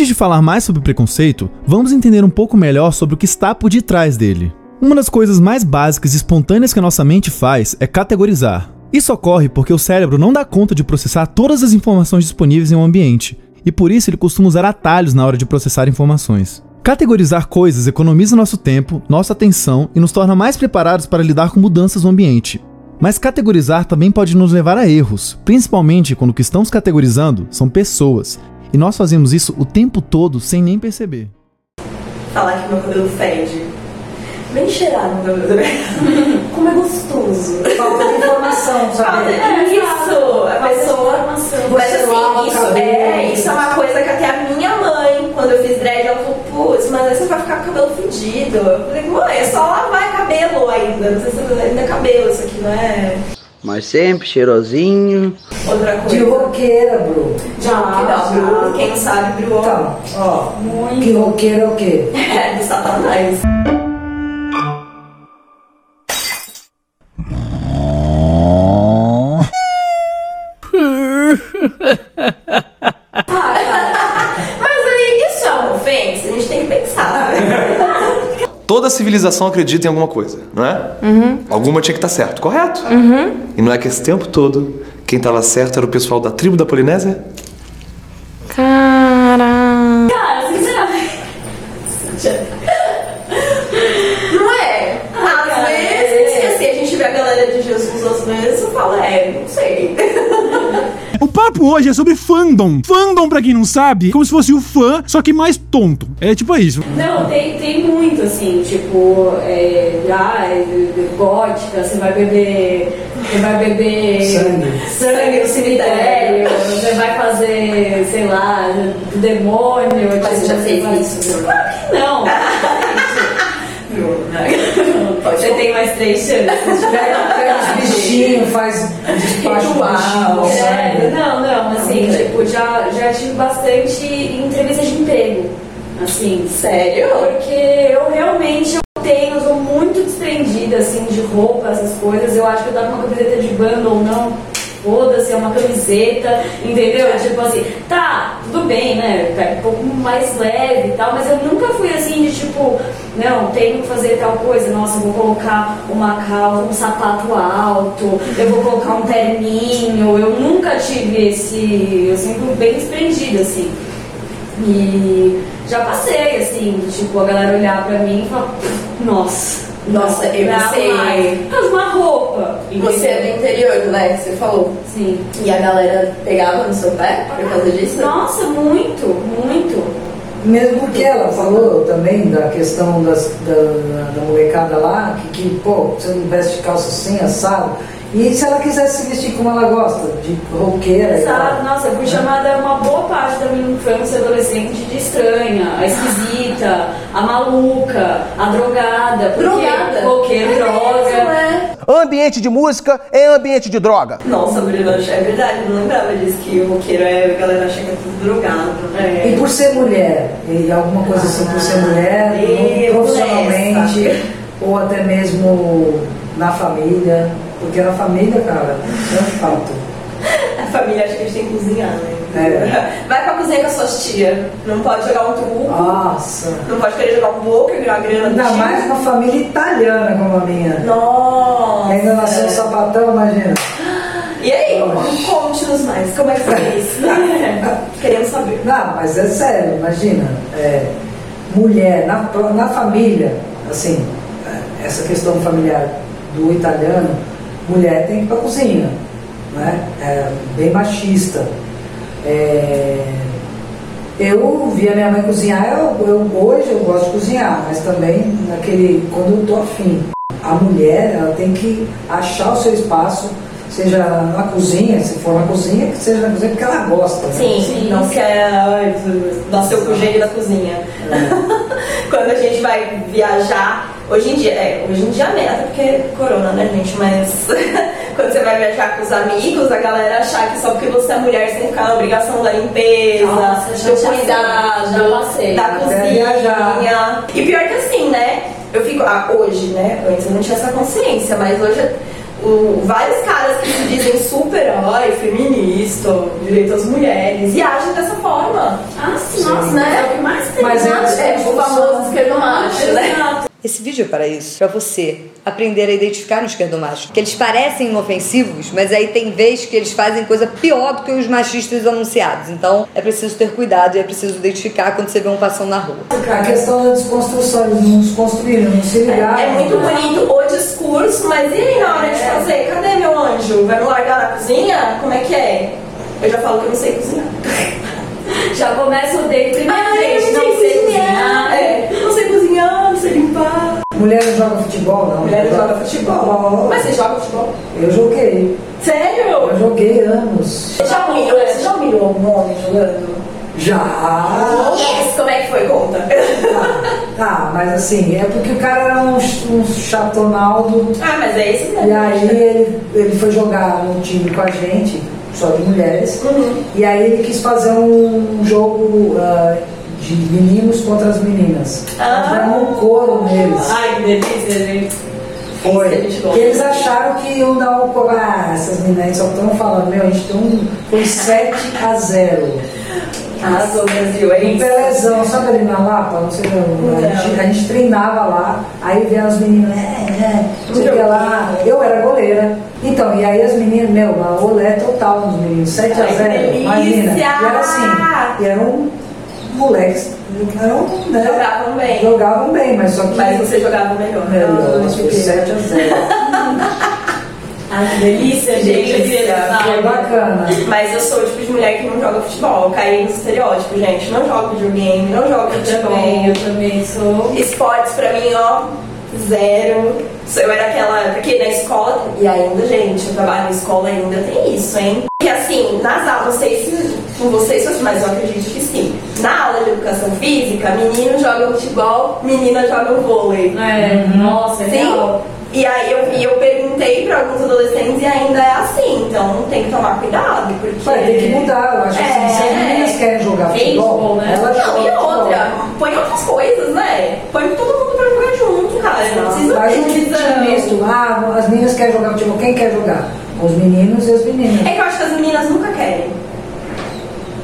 Antes de falar mais sobre preconceito, vamos entender um pouco melhor sobre o que está por detrás dele. Uma das coisas mais básicas e espontâneas que a nossa mente faz é categorizar. Isso ocorre porque o cérebro não dá conta de processar todas as informações disponíveis em um ambiente, e por isso ele costuma usar atalhos na hora de processar informações. Categorizar coisas economiza nosso tempo, nossa atenção e nos torna mais preparados para lidar com mudanças no ambiente. Mas categorizar também pode nos levar a erros, principalmente quando o que estamos categorizando são pessoas, e nós fazemos isso o tempo todo sem nem perceber. Falar que meu cabelo fede. Bem cheirado meu cabelo. Como é gostoso. Falta de informação, sabe? É isso, a pessoa. Mas assim, isso é, isso é uma coisa que até a minha mãe, quando eu fiz dread, ela falou, putz, mas aí você vai ficar com o cabelo fedido. Eu falei, mãe, é só lavar cabelo ainda. Não sei se ainda é cabelo isso aqui, não é Mas sempre cheirosinho. outra coisa. De roqueira, Bru. De roqueira, Bru. Quem sabe, Bru Então, ó, que roqueira é o quê? é do satanás. Civilização acredita em alguma coisa, não é? Alguma tinha que estar certo, correto? E não é que esse tempo todo quem estava certo era o pessoal da tribo da Polinésia? É sobre fandom. Fandom, pra quem não sabe, como se fosse o fã, só que mais tonto. É tipo isso. Não, tem, tem muito, assim, tipo, é, ah, é, é, gótica, você vai beber. Você vai beber Sangue. sangue no cemitério, você vai fazer, sei lá, demônio. Mas você já fez isso? Claro que não. Você tem mais três chances. Bichinhos, faz despacho Ritual. É, não, não, assim, tipo, já, já tive bastante entrevista de emprego. Assim, Sério? Porque eu realmente eu tenho, eu sou muito desprendida assim de roupa, essas coisas. Eu acho que eu tava com uma camiseta de banda ou não. Foda-se, é uma camiseta, entendeu? Tipo assim, tá, tudo bem, né? Pega um pouco mais leve e tal, mas eu nunca fui assim de tipo, não, tenho que fazer tal coisa, nossa, vou colocar uma calça, um sapato alto, eu vou colocar um terninho. Eu nunca tive esse. Eu sempre bem desprendida, assim. E já passei, assim, tipo, a galera olhar pra mim e falar, nossa, Nossa, eu dá sei. Mas uma roupa. Você é do interior, né? Que você falou. Sim. E a galera pegava no seu pé por causa disso? Nossa, muito, muito. Mesmo que ela falou também da questão das, da, da molecada lá, que, que, pô, você não veste calça assim, assado. E se ela quisesse se vestir como ela gosta, de roqueira Exato, nossa, eu fui chamada uma boa parte da minha infância e adolescente de estranha, a esquisita, a maluca, a drogada. Porque Drogada? Roqueiro, É droga. mesmo, é. Ambiente de música é ambiente de droga. Nossa, Bruno, é verdade, eu não lembrava disso, que o roqueiro é, a galera acha que é tudo drogado. É. E por ser mulher, e alguma coisa assim, por ser mulher, Meu, profissionalmente, essa. ou até mesmo na família, porque na família, cara, é um fato. A família acha que a gente tem que cozinhar, né? É. Vai pra cozinha com as suas tias. Não pode jogar um truco. Nossa. Não pode querer jogar um boca, virar grana do Ainda mais uma família italiana como a minha. Nossa. Ainda nasceu um sapatão, imagina. E aí, conte-nos mais. Como é que foi isso? Queremos saber. Não, mas é sério, imagina. é, mulher, na, na família, assim, é, essa questão familiar do italiano, mulher tem que ir pra cozinha. Né? É bem machista. É, eu via minha mãe cozinhar, eu, eu- hoje eu gosto de cozinhar, mas também naquele, quando eu tô afim. A mulher, ela tem que achar o seu espaço, seja na cozinha, se for na cozinha, que seja na cozinha porque ela gosta. né? Sim, não quer ai, nasceu com o gênio da cozinha. Quando a gente vai viajar, hoje em dia, é, hoje em dia é porque é corona, né, gente? Mas quando você vai viajar com os amigos, a galera achar que só porque você é mulher você tem que ficar na obrigação da limpeza, Nossa, já do cuidado, já passei. da cozinha. viajar. E pior que assim, né? Eu fico. Ah, hoje, né? Antes eu não tinha essa consciência, mas hoje o- vários caras que se dizem super herói, feminista, direito às mulheres, e agem dessa forma. Ah, sim, nossa, né? É o que mais tem. Mas é- É o famoso esquerdomacho, né? Exato. Esse vídeo é para isso, para você aprender a identificar no esquerdomacho. Que eles parecem inofensivos, mas aí tem vez que eles fazem coisa pior do que os machistas anunciados. Então é preciso ter cuidado e é preciso identificar quando você vê um passando na rua. A questão da desconstrução, eles não desconstruíram, não se ligaram. É muito bonito o discurso, mas e aí na hora de fazer? Cadê meu anjo? Vai me largar na cozinha? Como é que é? Eu já falo que eu não sei cozinhar. Já começa o Ai, vez, eu não sei cozinhar. É, Mulher não joga futebol, não. Mulher joga futebol. Mas você joga futebol? Eu joguei. Sério? Eu joguei anos. Você já humilhou, você já humilhou um homem jogando? Já. Como é que foi? Conta. Tá, mas assim, é porque o cara era um, um chatonaldo. Ah, mas é esse mesmo. E aí ele, ele foi jogar num time com a gente, só de mulheres. Uhum. E aí ele quis fazer um jogo ah, de meninos contra as meninas. Ah. Nós demos um couro neles. Ai, que delícia, gente. Foi. Gosta. Porque eles acharam que iam dar um couro. Ah, essas meninas só estão falando, meu, a gente tem um. Foi 7 a 0. Arrasou, Brasil, é Um isso. Pelezão, sabe ali na Lapa? Não sei não. A gente, a gente treinava lá, aí vieram as meninas, é, é, não sei lá. Eu era goleira. Então, e aí as meninas, meu, uma olé total nos meninos, 7 a Ai, que 0 delícia! imagina. E era assim, e eram moleques, eram, né, Jogavam bem. jogavam bem, mas só que. Mas você jogava melhor. Melhor, Ah, mas foi 7 a 0 Ai, que delícia, gente. Eu Delícia. Foi dançar. bacana. Mas eu sou o tipo de mulher que não joga futebol. Eu caí no estereótipo, gente. Não jogo videogame, não jogo Eu futebol. também, eu também sou. Esportes pra mim, ó, zero. Eu era aquela. Porque na escola, e ainda, gente, eu trabalho na escola ainda tem isso, hein? E assim, nas aulas, se com vocês, mas eu acredito que sim. Na aula de educação física, meninos jogam futebol, meninas jogam vôlei. É, nossa, é Sim. E aí eu, e eu perguntei pra alguns adolescentes e ainda é assim, então tem que tomar cuidado, porque. Vai ter que mudar, eu acho que se as É. meninas querem jogar futebol, né? elas Não, jogam e futebol. outra, põe outras coisas, né? Põe todo Não precisa Faz um ter time divisão. misto. Ah, as meninas querem jogar futebol. Quem quer jogar? Os meninos e as meninas. É que eu acho que as meninas nunca querem.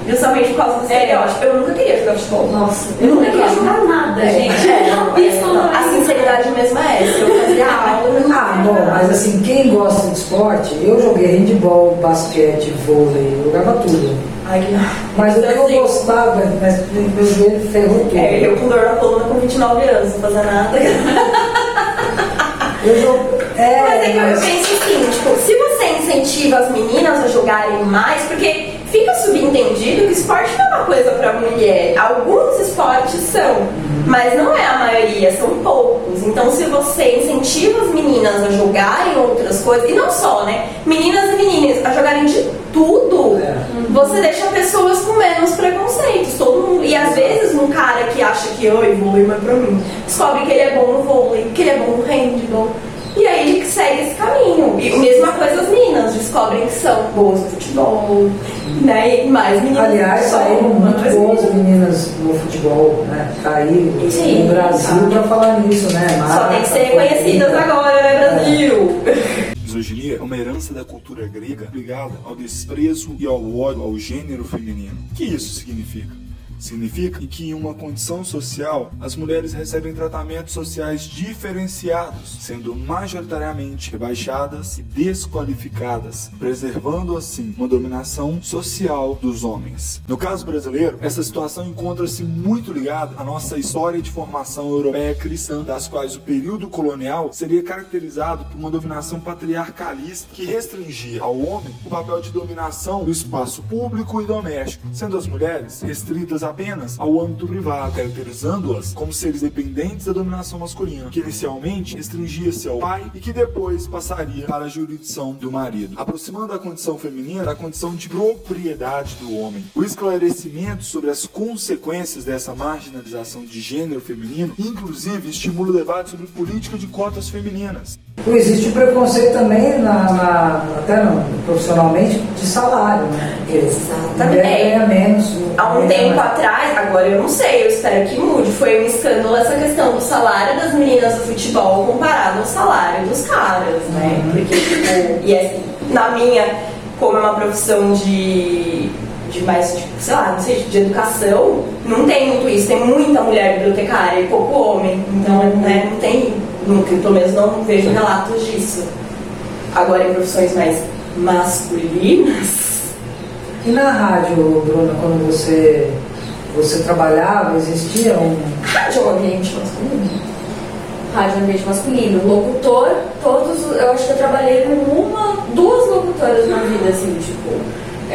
Justamente por causa do estereótipo. Eu nunca queria jogar futebol. Nossa, eu não queria jogar nada, gente. É, Não, isso não a sinceridade mesmo é essa. Eu fazia aula. eu não Ah, bom, mas assim, quem gosta de esporte, eu joguei handball, basquete, vôlei, eu jogava tudo. Que Mas o que eu Assim, gostava, mas meu joelho ferrou tudo. É, eu com dor na coluna com 29 anos, não fazia nada. Eu jogo. É, Mas é que eu penso assim, tipo, se você incentiva as meninas a jogarem mais, porque fica subentendido que esporte não é uma coisa pra mulher. Alguns esportes são, mas não é a maioria, são poucos. Então se você incentiva as meninas a jogarem outras coisas, e não só, né? Meninas tudo, É. você deixa pessoas com menos preconceitos. Todo mundo. E às vezes um cara que acha que oi, vôlei não é pra mim, descobre que ele é bom no vôlei, que ele é bom no handball. E aí ele segue esse caminho. E a mesma coisa as meninas descobrem que são boas no futebol, né? E mais meninas. Aliás, saíram muito boas meninas. no futebol, né? Caíram Sim. no Brasil pra falar nisso, né? Só tem que ser Marta, conhecidas Fernanda. agora, né, Brasil? Misoginia é uma herança da cultura grega ligada ao desprezo e ao ódio ao gênero feminino. O que isso significa? Significa que em uma condição social, as mulheres recebem tratamentos sociais diferenciados, sendo majoritariamente rebaixadas e desqualificadas, preservando assim uma dominação social dos homens. No caso brasileiro, essa situação encontra-se muito ligada à nossa história de formação europeia cristã, das quais o período colonial seria caracterizado por uma dominação patriarcalista que restringia ao homem o papel de dominação do espaço público e doméstico, sendo as mulheres restritas apenas ao âmbito privado, caracterizando-as como seres dependentes da dominação masculina, que inicialmente restringia-se ao pai e que depois passaria para a jurisdição do marido, aproximando a condição feminina da condição de propriedade do homem. O esclarecimento sobre as consequências dessa marginalização de gênero feminino, inclusive, estimula o debate sobre política de cotas femininas. Existe o preconceito também, na, na- até no, profissionalmente, de salário, né? Exatamente. mulher ganha menos. Há um tempo mais. atrás, agora eu não sei, eu espero que mude, foi um escândalo essa questão do salário das meninas do futebol comparado ao salário dos caras, né? Porque, tipo, e assim, na minha, como é uma profissão de, de mais, tipo, sei lá, não sei, de educação, não tem muito isso. Tem muita mulher bibliotecária e pouco homem. Então, né, não tem, nunca, pelo menos não vejo relatos disso. Agora, em profissões mais masculinas, E na rádio, Bruna, quando você, você trabalhava, existia um. rádio é um ambiente masculino. Rádio ambiente masculino. Locutor, todos. Eu acho que eu trabalhei com uma, duas locutoras na vida, assim, tipo.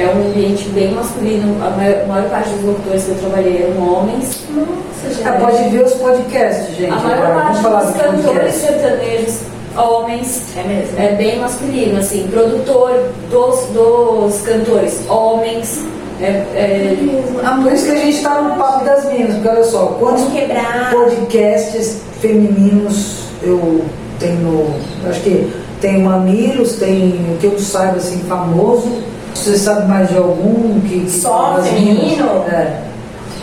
É um ambiente bem masculino. A maior, a maior parte dos locutores que eu trabalhei eram homens. Nossa. Ah, pode ver os podcasts, gente. A maior agora. parte dos do cantores sertanejos, homens, É mesmo? é bem masculino, assim, produtor dos, dos cantores, homens, é, é, Ah, por isso que a gente está no papo das minas, porque olha só, quantos podcasts femininos eu tenho, acho que tem Mamilos, tem o que eu saiba assim, famoso. Você sabe mais de algum que. que Só feminino? É.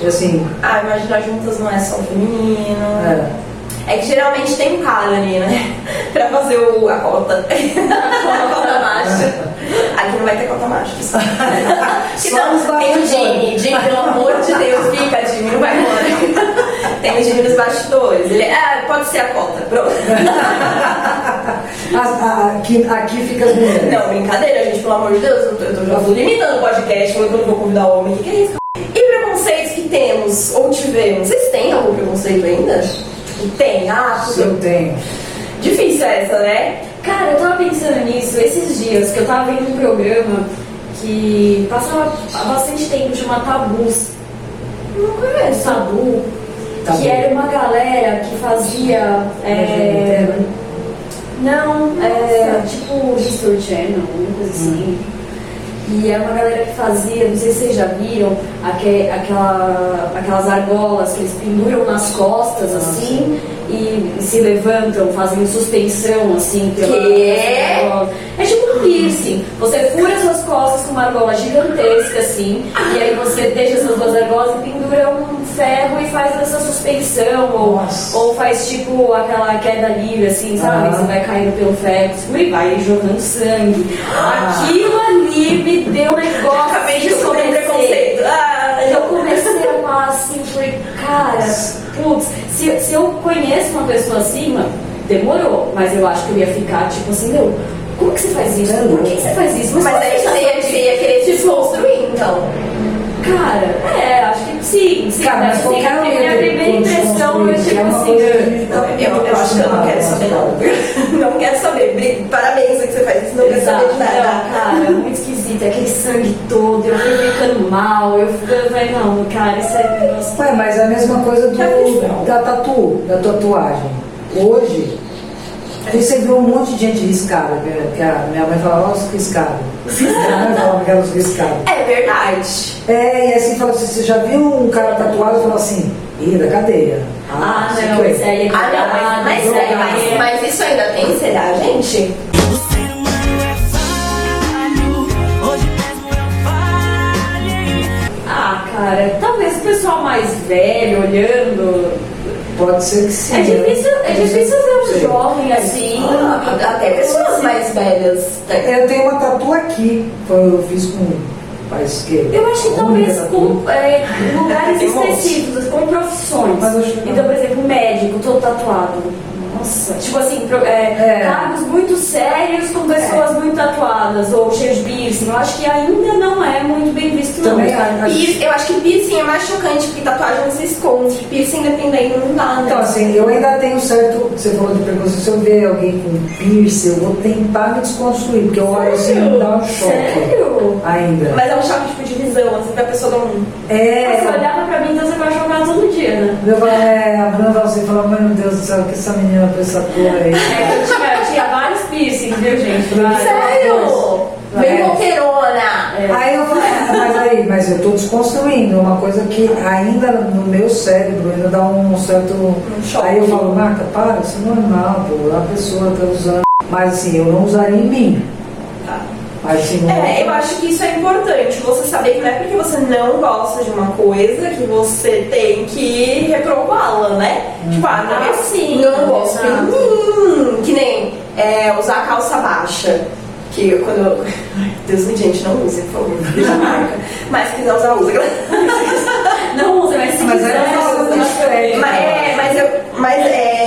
Assim, Ah, Imaginar Juntas não é só feminino. é. É que geralmente tem um cara ali, né? pra fazer o, a cota. a cota macho. Aqui não vai ter cota macho. Então, tem o. Jimmy. Jimmy, pelo amor de Deus, fica, Jimmy, não vai embora. Tem o Jimmy nos bastidores. Ele, ah, pode ser a cota. Pronto. As- a- aqui, aqui fica as mulheres. Não, brincadeira, gente, pelo amor de Deus. Eu tô, eu tô já tô limitando o podcast, falando que eu não vou convidar homem. O que, que é isso? E preconceitos que temos ou tivemos? Vocês têm algum preconceito ainda? Tem, ah, eu tenho. Difícil essa, né? Cara, eu tava pensando nisso esses dias, que eu tava vendo um programa que passava há bastante tempo de uma tabus. Não conheço. Tabu. Tabu. Que era uma galera que fazia. é, não, é tipo History Channel, alguma coisa assim. E é uma galera que fazia, não sei se vocês já viram, aque- aquela, aquelas argolas que eles penduram nas costas assim e se levantam, fazem suspensão assim pela Quê? argola. É tipo um piercing. Você fura suas costas com uma argola gigantesca assim, e aí você deixa essas duas argolas e pendura um ferro e faz essa suspensão, ou, ou faz tipo aquela queda livre assim, sabe? Você vai caindo pelo ferro e vai jogando sangue. Ah. Aquilo ali me deu um negócio. Acabei de descobrir preconceito. Ah, Eu comecei a amar assim, falei, cara, putz, se, se eu conheço uma pessoa acima, demorou, mas eu acho que eu ia ficar tipo assim, meu, como que você faz isso? Por que você faz isso? Mas qual aí você ia, você ia querer se desconstruir, então. Cara, é, acho que sim, sim. Cara, mas sim. Minha ter primeira impressão foi é tipo assim, eu, eu acho que eu não quero saber, não. Não quero saber. Parabéns que você faz isso, não quero saber de nada. cara, muito esquisito, aquele sangue todo, eu fui ficando mal, eu falei, não, cara, isso é. Ué, mas é a mesma coisa do, da tatu, da tatuagem. Hoje, viu um monte de gente riscada, que, a minha mãe falava, que riscada. Minha mãe falava que era riscada. É verdade. É, e assim fala assim, você já viu um cara tatuado e falou assim, ih, da cadeia. Ah, sei não, que. isso aí é Ah, não, mas, mas, é, mas, é. mas isso ainda tem, será, gente? Ah, cara, talvez o pessoal mais velho olhando. Pode ser que sim. É difícil, é difícil ver um jovem assim. Ah, Até pessoas mais velhas. né? Eu tenho uma tatu aqui, eu fiz com faz que Eu acho que talvez com é, lugares específicos, com profissões. Então, por exemplo, médico, todo tatuado. Nossa, tipo assim, pro- é, É. cargos muito sérios com pessoas muito tatuadas, ou cheios de piercing. Eu acho que ainda não é muito bem visto, não, Também cara. acho. Eu acho que piercing é mais chocante, porque tatuagem você esconde. Piercing, dependendo, não dá, né? Então, assim, eu ainda tenho certo. Você falou de preconceito. Se eu ver alguém com piercing, eu vou tentar me desconstruir, porque eu olho assim me dá um choque. Sério? Ainda. Mas é um choque de visão, assim, pra pessoa um. É. Você olhava pra mim, então você vai jogar todo dia, né? Eu falo, é, a Bruna assim, falou, meu Deus do céu, que essa menina com essa cor aí. É eu tinha, eu tinha vários piercing, viu, gente? Vários. Sério? Bem É. roqueirona! Aí eu falei, ah, mas aí, mas eu tô desconstruindo, é uma coisa que ainda no meu cérebro ainda dá um certo. choque. aí eu falo, Marta, para, isso é normal, pô, a pessoa tá usando. Mas assim, eu não usaria em mim. Assim, não. É, eu acho que isso é importante. Você saber que não é porque você não gosta de uma coisa que você tem que reprová-la, né? Tipo, ah, não, Ah, sim, não gosto mim. Que nem é, usar calça baixa. que eu, quando eu. Ai, Deus me gente, não use, por favor, deixa a marca. Mas quiser usar, usa. Não usa, mas se Mas quiser, é uma coisa usa. diferente. Mas, é, mas, eu, mas é,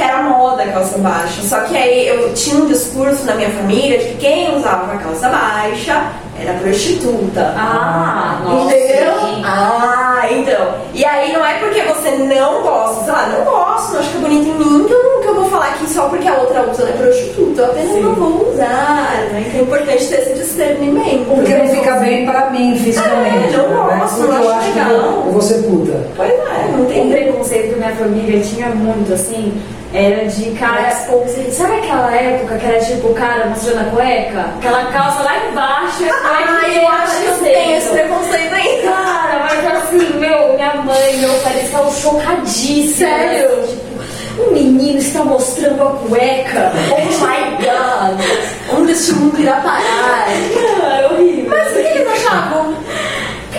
que era moda a calça baixa. Só que aí eu tinha um discurso na minha família de que quem usava a calça baixa era prostituta. Ah, nossa. Entendeu? sim. Ah, então. E aí não é porque você não gosta, sei lá, não gosto, não acho que é bonito em mim, que eu vou falar que só porque a outra usa ela é prostituta. Eu apenas Sim. não vou usar. Né? É importante ter esse discernimento. Porque não fica bem pra mim fisicamente. É, não né? gosto, não eu acho acho que eu legal. vou, eu vou ser puta. Pois é, não Um tem. preconceito que minha família tinha muito, assim, era de cara. Sabe aquela época que era tipo o cara mostrando a cueca? Aquela calça lá embaixo e a cueca Ah, eu acho que eu tenho esse preconceito ainda. Cara, mas assim, meu, minha mãe, meu pai, eles ficavam chocadíssimos. Sério? Tipo, um menino está mostrando a cueca. Oh my god. Onde este mundo irá parar? Cara, é horrível. Mas o que eles achavam?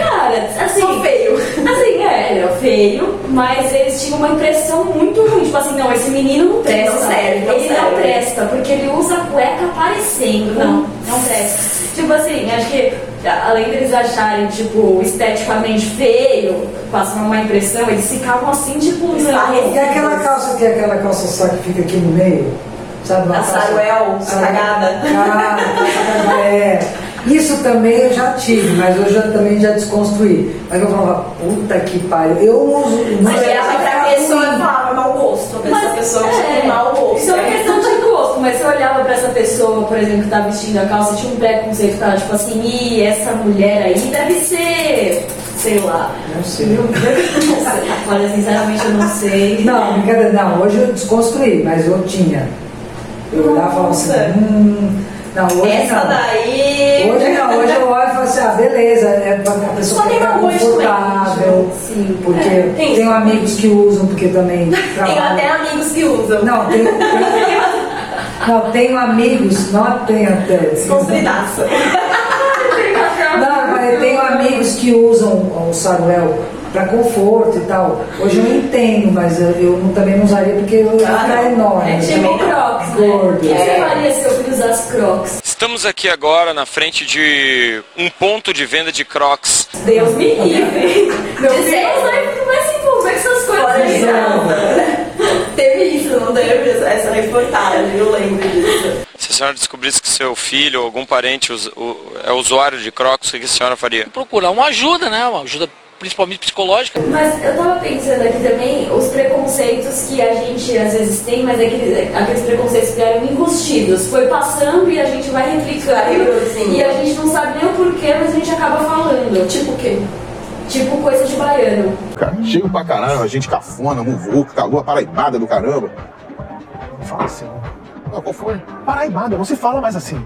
Cara, assim. Só feio. Assim, é, ele era feio, mas eles tinham uma impressão muito ruim. Tipo assim, não, esse menino não presta. Não serve, não ele não serve. presta, porque ele usa a cueca aparecendo. Não, não presta. Tipo assim, acho que além deles acharem, tipo, esteticamente feio, passam uma impressão, eles ficavam assim, tipo, não. E aquela calça que é aquela calça só que fica aqui no meio? Sabe? uma A calça- saruel, cagada. Ah, é. Isso também eu já tive, mas eu já, também já desconstruí. Mas eu falava, puta que pariu. Eu uso. Mas uso olhava pra essa pessoa e falava mau gosto. A pessoa, a pessoa é, com mau gosto. Isso é uma questão de gosto, mas se eu olhava pra essa pessoa, por exemplo, que tá vestindo a calça, tinha um preconceito, tava tipo assim, Ih, essa mulher aí deve ser, sei lá. Não sei. Não sei. Olha, sinceramente eu não sei. Não, brincadeira, não. Hoje eu desconstruí, mas eu tinha. Eu olhava e falava assim, hum. Não, hoje Essa não. daí. Hoje não, hoje eu olho e falo assim, ah, beleza, é pra a pessoa tem ficar confortável. Sim. Porque É, tem tenho amigos que usam, porque também Tenho trabalham. até amigos que usam. Não, tenho, tenho, não, tenho amigos, não tenho até. Desconstruidaço. Não, mas eu tenho amigos que usam o saruel para conforto e tal. Hoje eu entendo, mas eu, eu também não usaria porque eu ia Ah, ficar enorme. É tipo crocs, né? Gordo. O que você É. faria se eu usasse crocs? Estamos aqui agora na frente de um ponto de venda de Crocs. Deus me livre. Meu De Deus, vai, não vai se envolver com essas coisas. casa. Teve isso, não teve essa reportagem, eu lembro disso. Se a senhora descobrisse que seu filho ou algum parente é usuário de Crocs, o que a senhora faria? procurar uma ajuda, né? Uma ajuda principalmente psicológica. Mas eu tava pensando aqui também os preconceitos que a gente às vezes tem, mas aqueles, aqueles preconceitos que eram enrustidos. Foi passando e a gente vai replicando. Sim. E a gente não sabe nem o porquê, mas a gente acaba falando. Tipo o quê? Tipo coisa de baiano. Cara, cheio pra caramba, gente cafona, muvuco, calor, paraibada do caramba. Fala assim. Ah, qual foi? Paraibada, não se fala mais assim.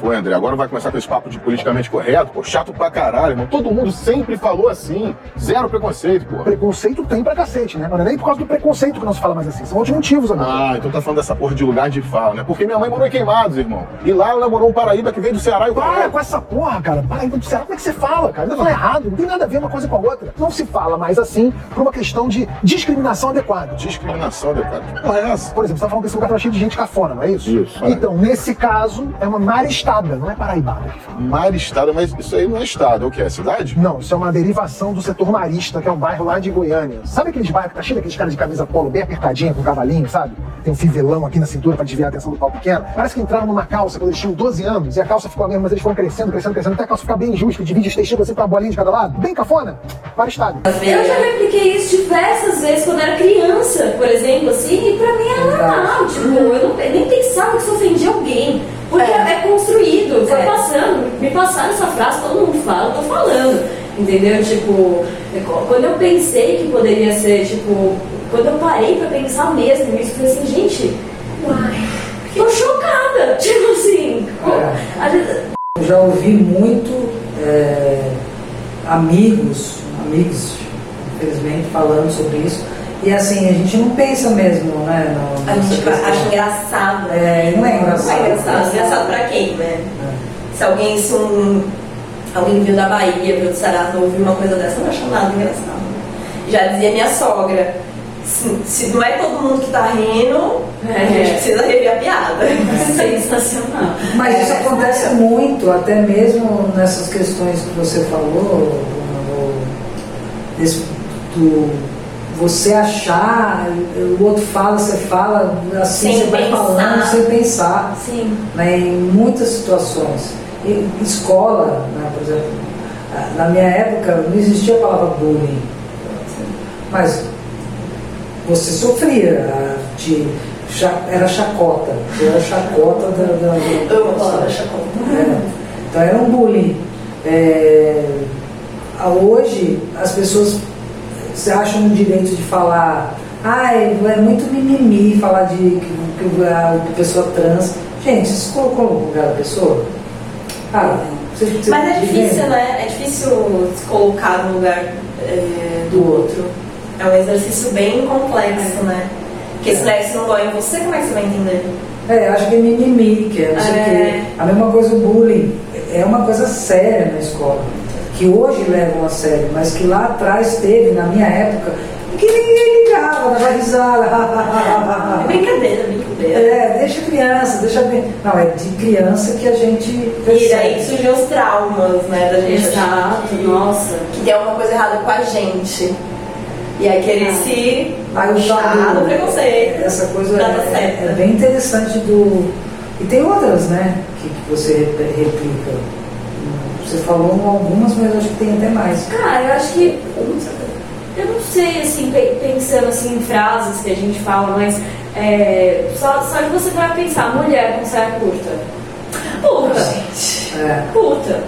Foi, André. Agora vai começar com esse papo de politicamente correto, pô. Chato pra caralho, irmão. Todo mundo sempre falou assim. Zero preconceito, pô. Preconceito tem pra cacete, né? Não é nem por causa do preconceito que não se fala mais assim. São outros motivos, amigo. Ah, então tá falando dessa porra de lugar de fala, né? Porque minha mãe morou em Queimados, irmão. E lá ela namorou um Paraíba que veio do Ceará e o Para com essa porra, cara. Paraíba do Ceará, como é que você fala, cara? Ainda fala errado. Não tem nada a ver uma coisa com a outra. Não se fala mais assim por uma questão de discriminação adequada. Discriminação. Que porra é essa? Por exemplo, você tá falando que esse lugar tá cheio de gente cafona, não é isso? Isso. Então, nesse caso, é uma maristada, não é paraibada que fala. Mas isso aí não é estado, é o que? É cidade? Não, isso é uma derivação do setor marista, que é um bairro lá de Goiânia. Sabe aqueles bairros que tá cheio daqueles caras de camisa polo bem apertadinha, com cavalinho, sabe? Tem um fivelão aqui na cintura pra desviar a atenção do pau pequeno. Parece que entraram numa calça quando eles tinham 12 anos e a calça ficou a mesma, mas eles foram crescendo, crescendo, crescendo, até a calça ficar bem justa, divide os testículos assim pra uma bolinha de cada lado. Bem cafona. Maristado. Eu já repliquei isso diversas vezes quando era criança, por exemplo, assim, e pra mim era normal. Tipo, eu, não, eu nem pensava que isso ofendia alguém. Porque é, construído, foi É. passando. Me passaram essa frase, todo mundo fala, eu tô falando. Entendeu? Tipo, é quando eu pensei que poderia ser, tipo, quando eu parei pra pensar mesmo nisso, eu falei assim, gente, uai, tô chocada. Tipo assim, a gente- Eu já ouvi muito é, amigos, amigos, infelizmente, falando sobre isso. E assim, a gente não pensa mesmo, né? no- A gente acha engraçado. É, não é engraçado. É engraçado. Engraçado pra quem, né? Se alguém, se um, alguém viu da Bahia, viu do não ouviu uma coisa dessa, não acha nada engraçado. Já dizia minha sogra, se, se não é todo mundo que tá rindo, a É. gente precisa rever a piada. Sensacional. Mas isso É, acontece muito, até mesmo nessas questões que você falou, desse- do você achar, o outro fala, você fala, assim Sem você vai pensar. falando sem pensar. Sim. Né, em muitas situações. Em escola, né, por exemplo, ah, na minha época não existia a palavra bullying, mas você sofria ah, de era chacota, você era chacota da, da, da palavra chacota. É. Então era um bullying. É, hoje as pessoas se acham no direito de falar, ai, é muito mimimi falar de que, que a pessoa trans. Gente, você se colocou no lugar da pessoa? Você, você Mas é difícil, né? É difícil se colocar no lugar é, do outro. É um exercício bem complexo, né? Porque se né, se não dói em você, como é que você vai entender? É, acho que é mimimi, que é não sei o É. quê. A mesma coisa o bullying. É uma coisa séria na escola. Que hoje levam a sério, mas que lá atrás teve, na minha época, que ninguém ligava, dava risada. É brincadeira, brincadeira. É, deixa criança, deixa. Não, é de criança que a gente. E percebe. daí surgiu os traumas, né? Da gente Exato, que, nossa. que tem alguma coisa errada com a gente. E aí querer se Aí o puxar tabu, no preconceito. Essa coisa é, é bem interessante do. E tem outras, né? Que, que você rep- replica. Você falou algumas, mas acho que tem até mais. Cara, eu acho que. Eu não sei, assim, pe- pensando assim em frases que a gente fala, mas é, só, só de você vai pensar, mulher com saia curta. Puta. É. Puta.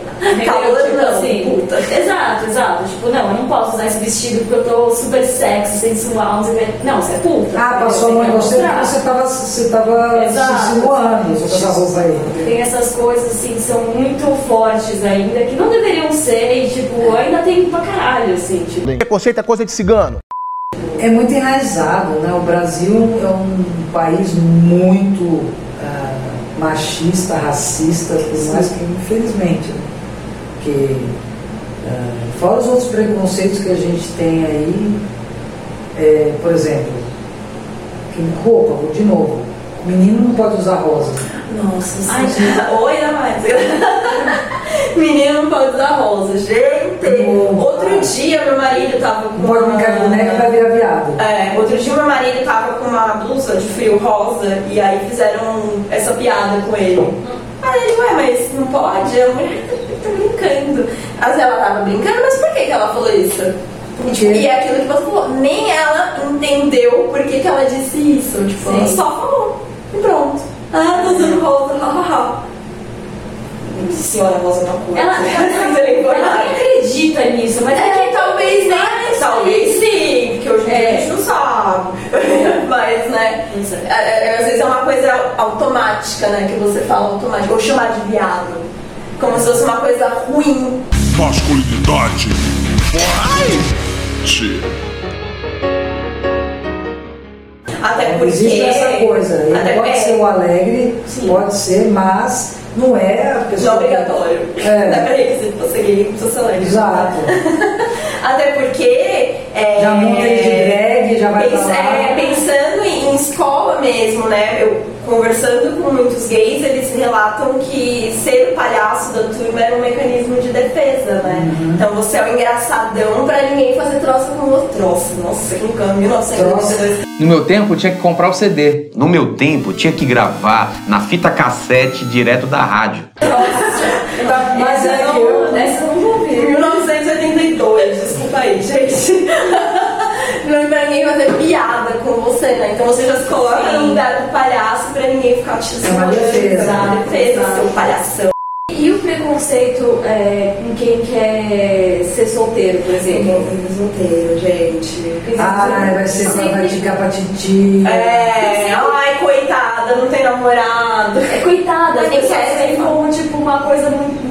Calor Tipo não, assim, puta. Exato, exato. Tipo, não, eu não posso usar esse vestido porque eu tô super sexy, sensual, não sei o quê. Não, você é puta. Ah, passou a mão em você porque você estava você tava Exato. se simulando com essa roupa aí. Tem essas coisas assim que são muito fortes ainda, que não deveriam ser, e tipo, ainda tem pra caralho, assim, tipo. Preconceito é coisa de cigano. É muito enraizado, né? O Brasil é um país muito machista, racista, por mais que infelizmente, né? que ah, fora os outros preconceitos que a gente tem aí, é, por exemplo, que roupa, vou de novo, menino não pode usar rosa. Nossa, Ai, gente. Oi, mais. Menino não pode usar rosa. Gente, outro dia meu marido tava com. Não pode brincar de boneca vai virar viado. É, outro dia meu marido tava com uma blusa de frio rosa e aí fizeram piada com ele. Aí ele, ué, mas não pode? Eu, mulher, tá brincando. Mas ela tava brincando, mas por que, que ela falou isso? E, tipo, e é aquilo que você falou, nem ela entendeu por que, que ela disse isso. Tipo, ela Sim. só falou. E pronto. Ah, tô usando rosa, hahaha. Senhora rosa na cor. Ela, ela, ela acredita nisso, mas é, que talvez nem. Talvez sim, porque hoje dia a É. gente não sabe. Mas, né? é, é, Às vezes é uma coisa automática, né? Que você fala automática. Ou chamar de viado. Como se fosse uma coisa ruim. Masculinidade. Forte. Até porque. Existe essa coisa. Ele Até pode é, ser o alegre, pode ser, mas não é a Não pessoa. é obrigatório. É. Não é pra isso. Se você gay, precisa ser alegre. Exato. Até porque. É, Já ele de já vai pens- é, pensando em, em escola mesmo, né? Eu conversando com muitos gays, eles relatam que ser o palhaço da turma era um mecanismo de defesa, né? Uhum. Então você é o engraçadão pra ninguém fazer troça com o outro. Troça, nossa, que nunca, 1992. No meu tempo, tinha que comprar o CD. No meu tempo, tinha que gravar na fita cassete direto da rádio. Mas é que eu. Essa eu não vou ver. 1982, desculpa aí, gente. Não é pra ninguém fazer piada com você, né? Então você já se coloca no lugar do palhaço pra ninguém ficar te É uma defesa. Uma defesa, seu palhação. E o preconceito é, com quem quer ser solteiro, por exemplo? solteiro, gente. Ai, vai ser vai ficar pra titi. É, ai, coitada, não tem namorado. É coitada, as pessoas como tipo uma coisa muito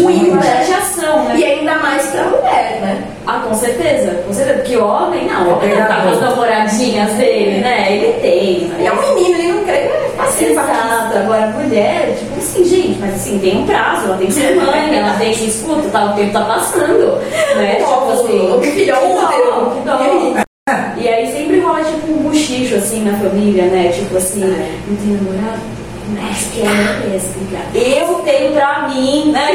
ruim, uma né? chateação, né? E ainda mais pra mulher, né? Ah, com certeza, com certeza. Porque homem, não, É homem não tá com as namoradinhas dele, né? Ele tem. E é um menino, ele não quer. É fácil, Exato, agora mulher, tipo assim, gente, mas assim, tem um prazo, ela tem que ser mãe, ela tem que escuta, tá, o tempo tá passando, né? Tipo assim, O é um que dó, útero. que dó. E aí sempre rola assim na família, né? Tipo assim, não tem namorado? Mas que é. Eu tenho pra mim, né?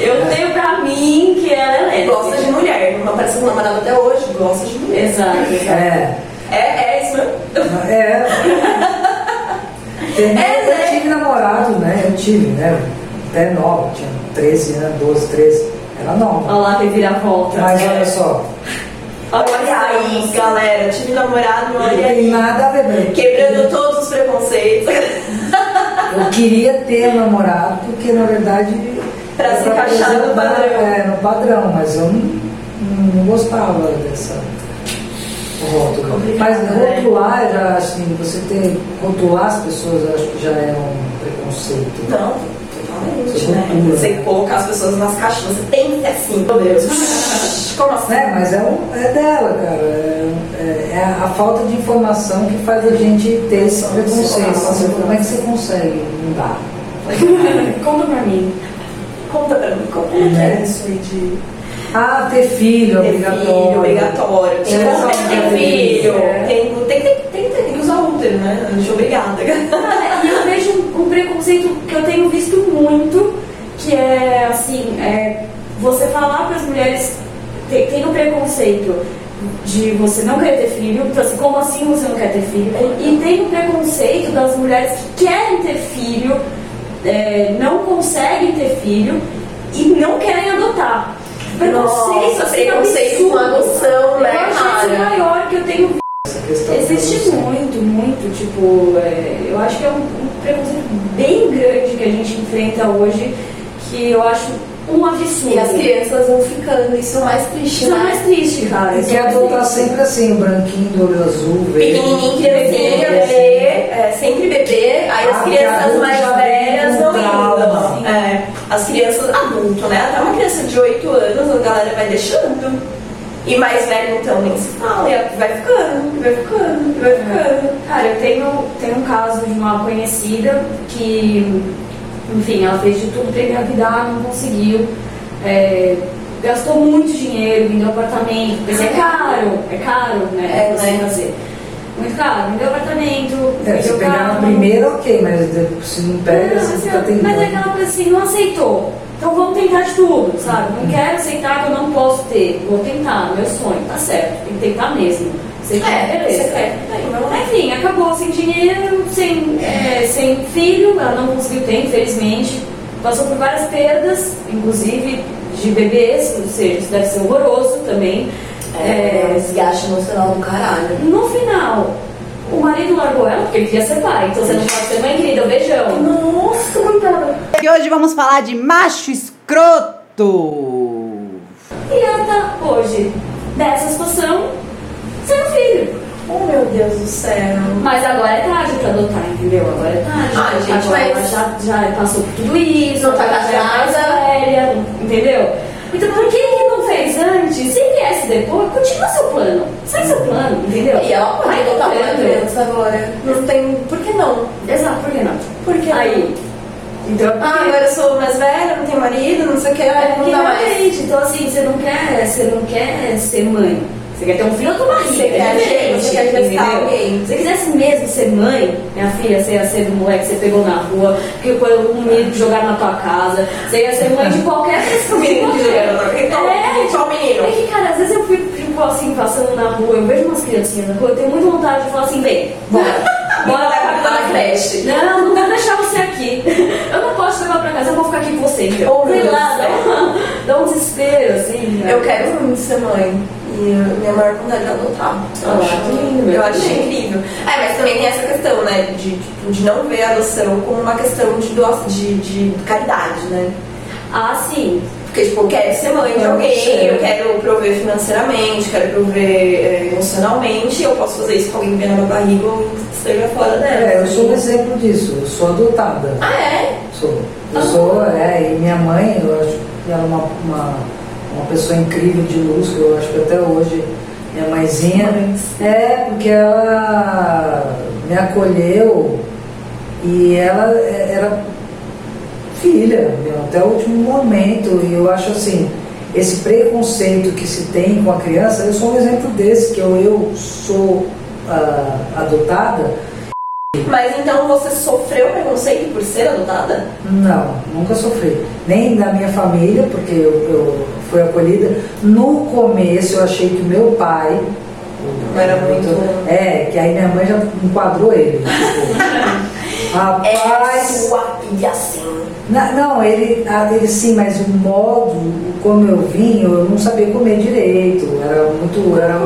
Eu tenho pra mim que ela é lésbica. Gosta de mulher, não apareceu com namorado até hoje, gosta de mulher. Exato, exato. É. É, é isso mesmo? É. Tem- É, eu tive namorado, né? Eu tive, né? Até nova, tinha 13 anos, 12, 13. Era nova. Olha lá, tem vira-volta. Mas olha só, Olha aí, galera, tive namorado, não olha tem aí. nada a ver. né? Quebrando todos os preconceitos. Eu queria ter um namorado porque, na verdade. Pra se encaixar no padrão. É, no padrão, mas eu não, não gostava dessa rótula. Mas né? rotular, já, assim, você ter. rotular as pessoas, eu acho que já é um preconceito. Não, totalmente, né? Você colocar as pessoas nas caixas, você tem que ser assim, meu Deus. Assim? É, mas é, um, é dela, cara. É, é- é a falta de informação que faz a gente ter esse preconceito. Assim, como é que você consegue mudar? Conta pra mim. Conta pra mim, como é que é isso aí de. Ah, ter filho, Ter obrigatório. filho, obrigatório. Tem sabe tem que ter é filho. é. Tem, tem, tem, tem, tem que usar útero, né? Deixa obrigada. E eu vejo um, um preconceito que eu tenho visto muito, que é assim, é, você falar para as mulheres, tem, tem o preconceito de você não querer ter filho, então assim, como assim você não quer ter filho? E tem o preconceito das mulheres que querem ter filho, é, não conseguem ter filho e não querem adotar. Preconceito, Nossa, assim, preconceito absurdo. com adoção, né, Eu acho esse o cara? maior que eu tenho Existe muito, muito, tipo, é, eu acho que é um, um preconceito bem grande que a gente enfrenta hoje, que eu acho um absurdo. E as crianças vão ficando, isso é mais triste, Isso é né? mais triste, cara. E é mais adotar triste. sempre assim, o branquinho do olho azul, verde. Pequenininho, criancinha, bebê, é, sempre bebê, aí as Ah, crianças adulto mais velhas não trauma. indo. É, as crianças adulto, né? Até uma criança de 8 anos, a galera vai deixando. E mais velho, então, nem se fala, e vai ficando, vai ficando, vai ficando. Cara, eu tenho, tenho um caso de uma conhecida que, enfim, ela fez de tudo pra engravidar, não conseguiu. É, gastou muito dinheiro, vendeu apartamento, porque é caro, é caro, né? É, né? fazer. Muito caro, vendeu apartamento, É, se vendeu pegar na carro. primeira, ok, mas se não pega, Não, você assim, tá tentando. mas é aquela coisa assim, não aceitou. Então vamos tentar de tudo, sabe? Não quero aceitar que eu não posso ter. Vou tentar, meu sonho, tá certo. Tem que tentar mesmo. Você quer, É, beleza. você quer. Aí. Enfim, acabou sem dinheiro, sem, é, sem filho, ela não conseguiu ter, infelizmente. Passou por várias perdas, inclusive de bebês, ou seja, isso deve ser horroroso também. É, um desgaste emocional do caralho. No final, o marido largou ela porque ele queria ser pai. Então você não pode ser mãe querida, um beijão. Nossa, coitada. E hoje vamos falar de macho escroto. E ela tá hoje nessa situação sendo filho. Oh, meu Deus do céu. Mas agora é tarde pra adotar, entendeu? Agora é tarde. Ah, gente, agora mas- já, já passou por tudo isso, Não tá é mais casada. velha, entendeu? Então por que fez antes? Se viesse depois, continua seu plano. Segue seu plano, entendeu? E ela pode adotar uma criança agora. Não tem. Por que não? Exato, por que não? Por que não? Aí. Então, Ah, agora eu sou mais velha, não tenho marido, não sei o que, É, não dá mais. então assim, você não quer, você não quer ser mãe. Você quer ter um filho, eu tô barriga. Você quer é gente, diferente, você quer gestar entendeu? alguém. Se você quisesse mesmo ser mãe, minha filha, você ia ser do moleque que você pegou na rua, que foi um menino que jogaram na tua casa, você ia ser mãe de qualquer pessoa. Menino que jogaram. É, Qual menino? É que, cara, às vezes eu fico, fico assim, passando na rua, eu vejo umas criancinhas na rua, eu tenho muita vontade de falar assim, vem, bora. Bora Vai pra na creche. Não, não vou deixar você aqui. Eu não posso levar pra casa, eu vou ficar aqui com você. Então. Oh, Sei lá, dá, uma- dá um desespero, assim. né? Eu quero muito ser mãe. E minha maior vontade é adotar. Eu Ah, acho lindo, Eu acho incrível. É, mas também tem essa questão, né? De, tipo, de não ver a adoção como uma questão de, de, de caridade, né? Ah, sim. Porque, tipo, eu quero ser mãe de alguém, eu quero prover financeiramente, quero prover é, emocionalmente, eu posso fazer isso com alguém vem na minha barriga ou esteja fora dela. É, eu sou um exemplo disso, eu sou adotada. Ah, é? Sou. Eu sou, é, e minha mãe, eu acho que ela é uma, uma, uma pessoa incrível de luz, que eu acho que até hoje, minha mãezinha. É, porque ela me acolheu e ela é- era filha, até o último momento. E eu acho assim, esse preconceito que se tem com a criança, eu sou um exemplo desse, que eu, eu sou ah, adotada, Mas então você sofreu preconceito por ser adotada? não, nunca sofri. Nem da minha família, porque eu, eu fui acolhida. No começo eu achei que meu pai. Não era muito- É, que aí minha mãe já enquadrou ele. Tipo, rapaz. É sua filha assim. Na- Não, ele, ele sim, mas o modo, como eu vim, eu não sabia comer direito. Era muito. Era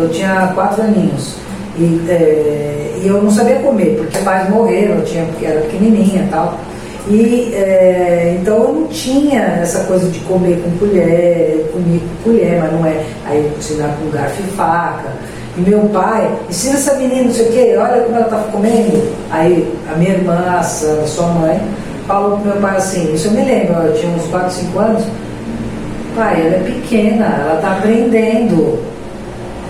eu tinha quatro aninhos. E, é, e eu não sabia comer, porque pais morreram, eu tinha, porque era pequenininha e tal. E é, então eu não tinha essa coisa de comer com colher, eu comia com colher, mas não é. Aí eu ensinar com garfo e faca. E meu pai, ensina essa menina, não sei o quê, olha como ela está comendo. Aí a minha irmã, a Sandra, sua mãe, falou pro meu pai assim, isso eu me lembro, eu tinha uns 4, 5 anos, pai, ela é pequena, ela está aprendendo.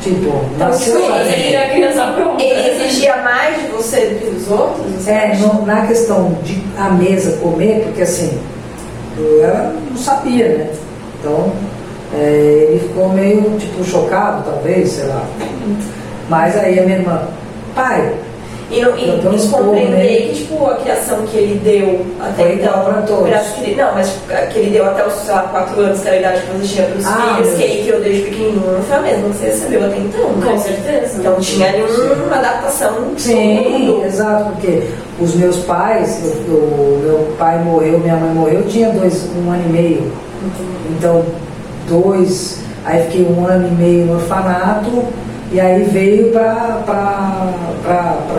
Tipo, nasceu Então. Ele exigia mais de você do que dos outros? É, no- na questão de a mesa comer, porque assim, eu era- não sabia, né? Então, é, ele ficou meio, tipo, chocado, talvez, sei lá. Mas aí a minha irmã, pai, E, e, Eu e nos compreender comendo. que, tipo, a criação que ele deu até Foi então. pra todos. Não, mas tipo, que ele deu até os, sei lá, 4 anos, que era a idade que você tinha pros Ah, filhos, que ele criou desde pequenininho, não foi a mesma que você recebeu até então, né? Com certeza. Então tinha ali um- uma adaptação Sim, mundo. exato, porque os meus pais, eu- o meu pai morreu, minha mãe morreu, eu tinha dois, um ano e meio. Então, dois, aí fiquei um ano e meio no orfanato e aí veio para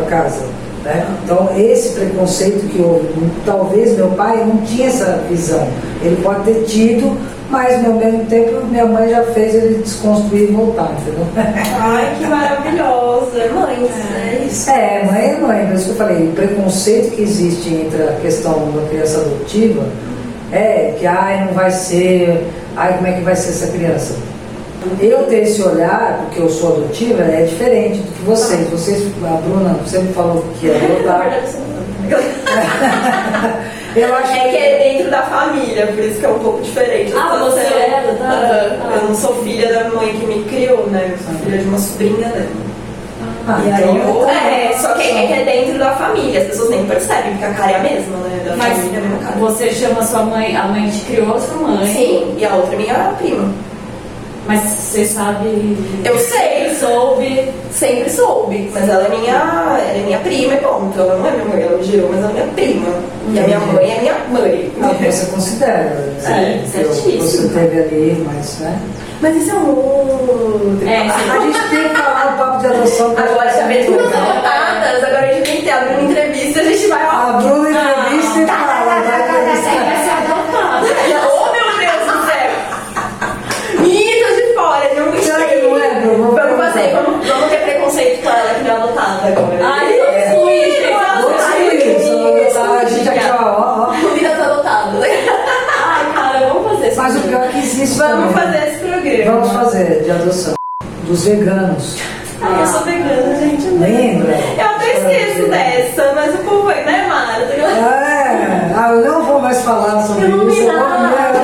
casa. Né? Então, esse preconceito que houve, talvez meu pai não tinha essa visão. Ele pode ter tido, mas ao mesmo tempo minha mãe já fez ele desconstruir e voltar, entendeu? Ai, que maravilhosa. Mãe, é isso. É, mãe é mãe, isso que eu falei, o preconceito que existe entre a questão da criança adotiva é que, ai, não vai ser, ai, como é que vai ser essa criança? Eu ter esse olhar, porque eu sou adotiva, é diferente do que vocês. Vocês, a Bruna sempre falou que é adotar. Eu acho é que é dentro da família, por isso que é um pouco diferente. a Ah, você é adotada? Aham. Ah. Eu não sou filha da mãe que me criou, né? Eu sou filha de uma sobrinha dela. Ah, e aí, então eu- tá é, só que é que é dentro da família, as pessoas nem percebem, porque a cara é a mesma, né? Da Mas família é a mesma cara. você chama sua mãe, a mãe te criou sua mãe. Sim, e a outra é minha prima. Mas você sabe. Eu sei. soube. Sempre soube, mas ela é minha, ela é minha prima e ponto. Ela não é minha mãe, ela me gerou, mas ela é minha prima. E a minha mãe é minha mãe. Ah, você considera, Sim, né? Eu- certíssimo. Você teve ali, mas, né? Mas isso é um outro. É, A gente tem que falar o papo de adoção. Agora duas tudo. anotadas, agora a gente tem que ter a Bruna entrevista, a gente vai. A Bruna entrevista Vamos fazer esse programa. Vamos fazer de adoção. Dos veganos. Ai, eu sou vegana, gente. eu não- Lembra? Eu até esqueço dessa, mas o povo vai, né, Mara? É, ah, eu não vou mais falar sobre isso. Eu vou me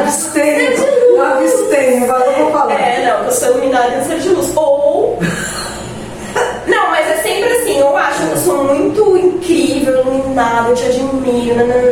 abstenho. Abstenho, agora eu vou falar. É, não, eu sou iluminada em ser de luz. Ou. Não, mas é sempre assim, eu acho que eu sou muito incrível, iluminada, eu te admiro, nananã.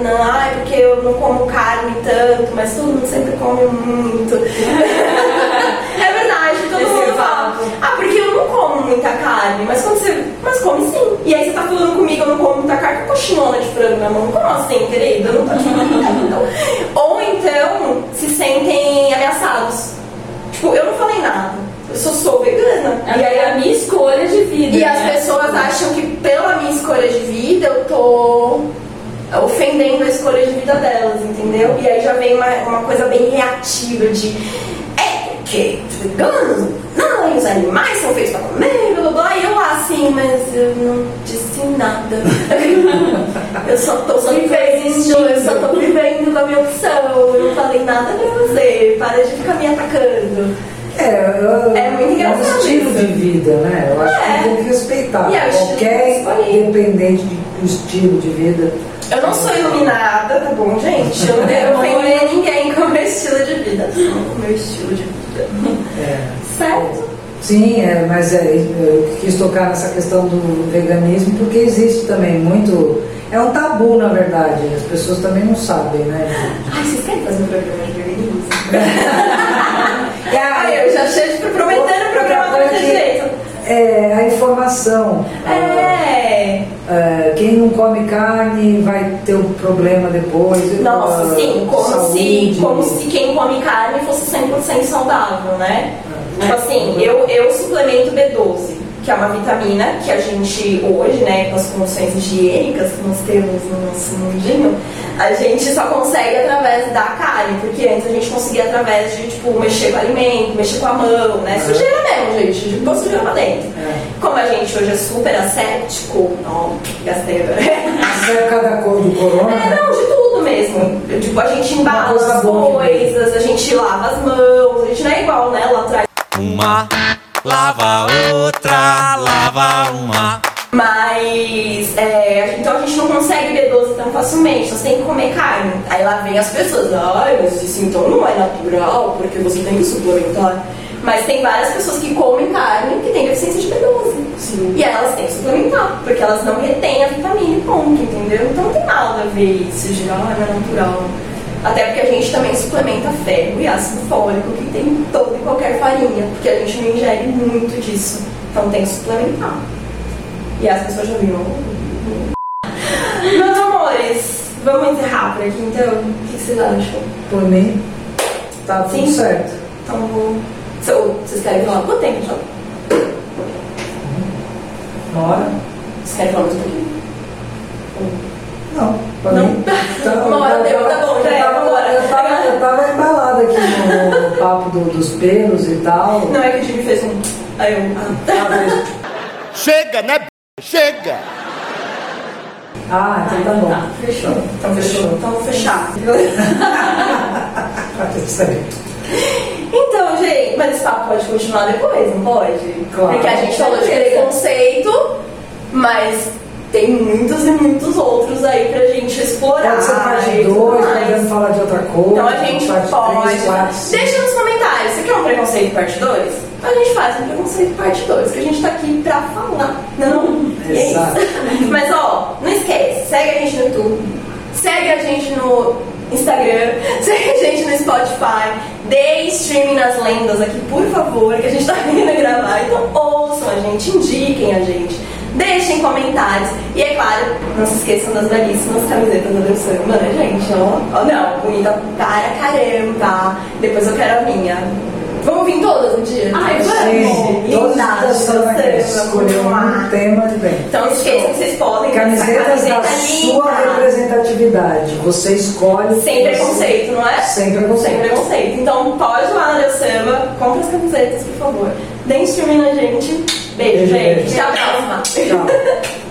Como carne tanto, mas todo mundo sempre come muito. é verdade, todo mundo fala. Ah, porque eu não como muita carne, mas quando você. Mas come sim. E aí você tá falando comigo, eu não como muita carne, com coxinona de frango na mão. Como assim, querida? Eu não tô te falando. Ou então se sentem ameaçados. Tipo, eu não falei nada. Eu só sou vegana. E aí a minha escolha de vida. E as né? pessoas acham que pela minha escolha de vida eu tô ofendendo a escolha de vida delas, entendeu? E aí já vem uma, uma coisa bem reativa de é porque os veganos, não, os animais são feitos pra comer, blá blá blá. E eu lá assim, mas eu não disse nada. eu só tô vivendo, eu só tô vivendo da minha opção. Eu não falei nada pra você. Para de ficar me atacando. É, eu, É muito um engraçado estilo isso. de vida, né? Eu acho É. que tem que respeitar. É Qualquer escolhido. independente de- do estilo de vida. Eu não sou iluminada, tá bom, gente? Eu não quero ofender ninguém com o meu estilo de vida. Com o meu estilo de vida. É. Certo? Sim, é, mas é, eu quis tocar nessa questão do veganismo porque existe também muito. É um tabu, na verdade, as pessoas também não sabem, né? Ai, vocês querem fazer um programa de veganismo? Ai, eu já cheio de prometendo o programa desse jeito. É, a informação. É. É, quem não come carne vai ter um problema depois. Nossa, ah, sim, como saúde. se, como se quem come carne fosse 100% saudável, né? Tipo assim, eu, eu suplemento B12, que é uma vitamina que a gente hoje, né, com as condições higiênicas que nós temos no nosso mundinho, a gente só consegue através da carne, porque antes a gente conseguia através de, tipo, mexer com o alimento, mexer com a mão, né? Sujeira mesmo, gente, de pôr sujeira pra dentro. Como a gente hoje é super asséptico, ó, gastei agora. Acerca da cor do corona. É, não, de tudo mesmo. Tipo, a gente embala as que coisas, a gente lava as mãos, a gente não é igual, né, lá atrás. Uma lava outra, lava uma. Mas, é, então a gente não consegue B12 tão facilmente, você tem que comer carne. Aí lá vem as pessoas, ai, mas isso então não é natural, porque você tem que suplementar. Mas tem várias pessoas que comem carne que têm deficiência de B12. E elas têm que suplementar, porque elas não retêm a vitamina e ponto, entendeu? Então não tem nada a ver isso de, ah, não é natural. Até porque a gente também suplementa ferro e ácido fólico, que tem em toda e qualquer farinha, porque a gente não ingere muito disso. Então tem que suplementar. E as pessoas já viram. Meus amores, vamos encerrar por aqui então? O que vocês acham? Por mim, tá tudo Sim? certo. Então vou. Ou Vocês querem falar quanto tempo já? Hora? Vocês querem falar mais um pouquinho? Não, pra Não? mim. Tá, Uma hora deu, tá bom, já eu é, eu, tava, eu tava embalada aqui no papo do- dos pelos e tal. Não é que o Jimmy fez um. Aí eu. Ah, Chega, né? Chega! Ah, então tá bom. Tá, fechou. Então fechou. Então vou fechar. Tá tudo certo. Então, gente, mas esse papo pode continuar depois, não pode? Claro. Porque a gente falou de preconceito, mas tem muitos e muitos outros aí pra gente explorar. Pode ser parte e tudo 2, mais. podemos falar de outra coisa. Então a gente parte pode. três, quatro. Deixa nos comentários. Você quer um preconceito parte 2? A gente faz um preconceito parte 2, que a gente tá aqui pra falar. Não? E é isso. Exato. Mas ó, não esquece, segue a gente no YouTube, segue a gente no Instagram, segue a gente no Spotify, dê streaming nas lendas aqui, por favor, que a gente tá vindo gravar. Então ouçam a gente, indiquem a gente. Deixem comentários. E é claro, não se esqueçam das belíssimas camisetas da Deus Samba, né, gente? Ó, ó, não, bonita para caramba. Depois eu quero a minha. Vamos vir todas um dia? Ai, vamos! Todas as vamos lá. um tema de bem. Então não esqueçam que vocês podem Camisetas da sua representatividade. Você escolhe. Sem preconceito, não é? Sem preconceito. Sem preconceito. Então pode ir lá na Deus Samba, compra as camisetas, por favor. Deem streaming na gente. Beijo, Beijo, gente. Até a próxima. Tchau.